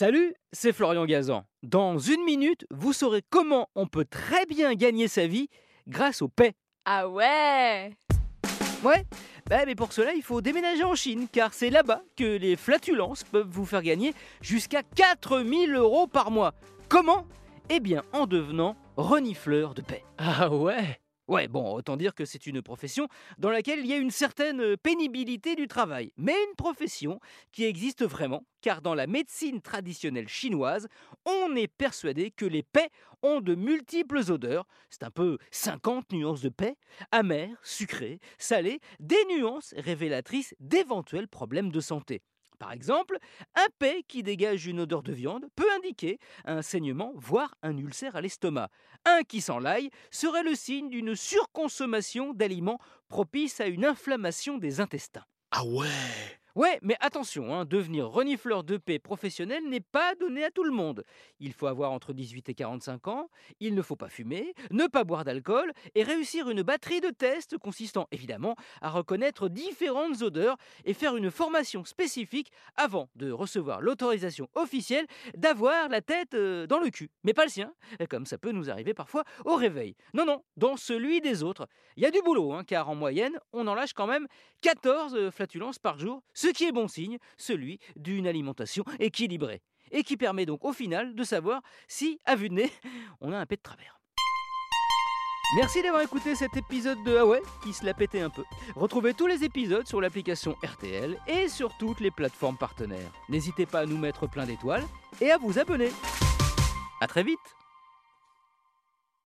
Salut, c'est Florian Gazan. Dans une minute, vous saurez comment on peut très bien gagner sa vie grâce au paix. Ah ouais Ouais, bah, mais pour cela, il faut déménager en Chine, car c'est là-bas que les flatulences peuvent vous faire gagner jusqu'à 4000 euros par mois. Comment? Eh bien, en devenant renifleur de paix. Ah ouais? Ouais, bon, autant dire que c'est une profession dans laquelle il y a une certaine pénibilité du travail, mais une profession qui existe vraiment, car dans la médecine traditionnelle chinoise, on est persuadé que les paix ont de multiples odeurs, c'est un peu 50 nuances de paix, amères, sucrées, salées, des nuances révélatrices d'éventuels problèmes de santé. Par exemple, un paix qui dégage une odeur de viande peut indiquer un saignement, voire un ulcère à l'estomac. Un qui sent l'ail serait le signe d'une surconsommation d'aliments propices à une inflammation des intestins. Ah ouais Ouais, mais attention, hein, devenir renifleur de paix professionnel n'est pas donné à tout le monde. Il faut avoir entre 18 et 45 ans, il ne faut pas fumer, ne pas boire d'alcool et réussir une batterie de tests consistant évidemment à reconnaître différentes odeurs et faire une formation spécifique avant de recevoir l'autorisation officielle d'avoir la tête euh, dans le cul. Mais pas le sien, comme ça peut nous arriver parfois au réveil. Non, non, dans celui des autres. Il y a du boulot, hein, car en moyenne, on en lâche quand même 14 flatulences par jour, qui est bon signe, celui d'une alimentation équilibrée, et qui permet donc au final de savoir si, à vue de nez, on a un pet de travers. Merci d'avoir écouté cet épisode de ouais, qui se l'a pété un peu. Retrouvez tous les épisodes sur l'application RTL et sur toutes les plateformes partenaires. N'hésitez pas à nous mettre plein d'étoiles et à vous abonner. A très vite